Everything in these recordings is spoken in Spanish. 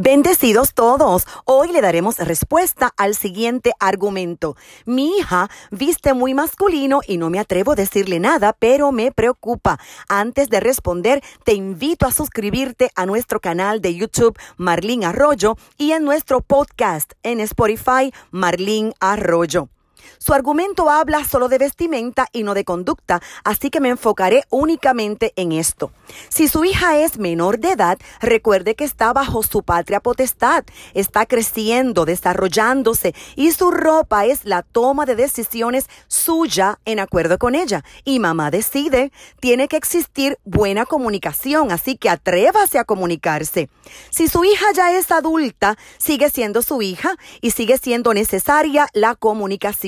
Bendecidos todos. Hoy le daremos respuesta al siguiente argumento. Mi hija viste muy masculino y no me atrevo a decirle nada, pero me preocupa. Antes de responder, te invito a suscribirte a nuestro canal de YouTube Marlín Arroyo y en nuestro podcast en Spotify Marlín Arroyo. Su argumento habla solo de vestimenta y no de conducta, así que me enfocaré únicamente en esto. Si su hija es menor de edad, recuerde que está bajo su patria potestad, está creciendo, desarrollándose y su ropa es la toma de decisiones suya en acuerdo con ella. Y mamá decide, tiene que existir buena comunicación, así que atrévase a comunicarse. Si su hija ya es adulta, sigue siendo su hija y sigue siendo necesaria la comunicación.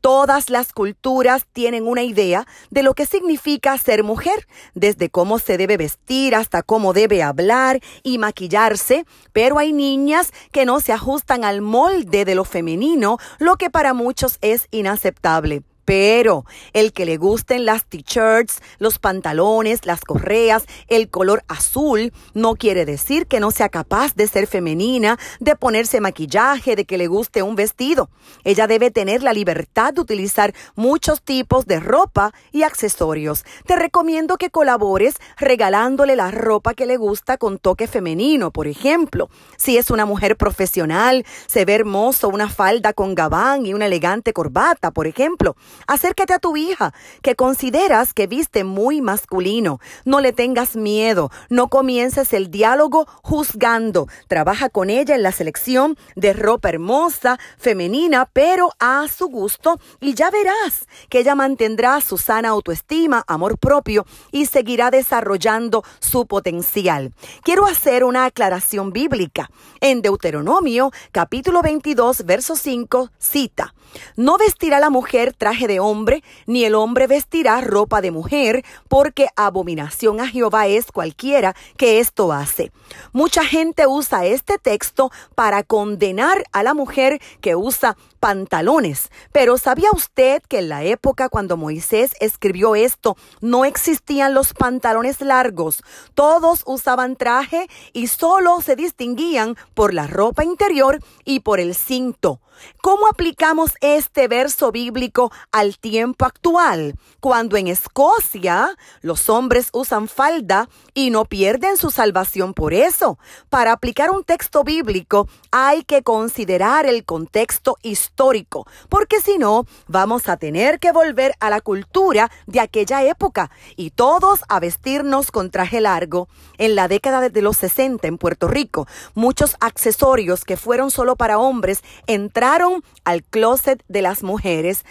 Todas las culturas tienen una idea de lo que significa ser mujer, desde cómo se debe vestir hasta cómo debe hablar y maquillarse, pero hay niñas que no se ajustan al molde de lo femenino, lo que para muchos es inaceptable. Pero el que le gusten las t-shirts, los pantalones, las correas, el color azul, no quiere decir que no sea capaz de ser femenina, de ponerse maquillaje, de que le guste un vestido. Ella debe tener la libertad de utilizar muchos tipos de ropa y accesorios. Te recomiendo que colabores regalándole la ropa que le gusta con toque femenino, por ejemplo. Si es una mujer profesional, se ve hermoso una falda con gabán y una elegante corbata, por ejemplo. Acércate a tu hija, que consideras que viste muy masculino. No le tengas miedo, no comiences el diálogo juzgando. Trabaja con ella en la selección de ropa hermosa, femenina, pero a su gusto y ya verás que ella mantendrá su sana autoestima, amor propio y seguirá desarrollando su potencial. Quiero hacer una aclaración bíblica. En Deuteronomio, capítulo 22, verso 5, cita, No vestirá la mujer traje de hombre, ni el hombre vestirá ropa de mujer, porque abominación a Jehová es cualquiera que esto hace. Mucha gente usa este texto para condenar a la mujer que usa pantalones. Pero ¿sabía usted que en la época cuando Moisés escribió esto no existían los pantalones largos? Todos usaban traje y solo se distinguían por la ropa interior y por el cinto. ¿Cómo aplicamos este verso bíblico al tiempo actual? Cuando en Escocia los hombres usan falda y no pierden su salvación por eso. Para aplicar un texto bíblico hay que considerar el contexto histórico, porque si no, vamos a tener que volver a la cultura de aquella época y todos a vestirnos con traje largo. En la década de los 60 en Puerto Rico, muchos accesorios que fueron solo para hombres entraron al closet de las mujeres,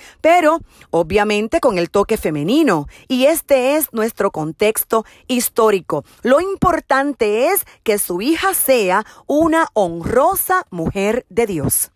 obviamente con el toque femenino. Y este es nuestro contexto histórico. Lo importante es que su hija sea una honrosa mujer de Dios.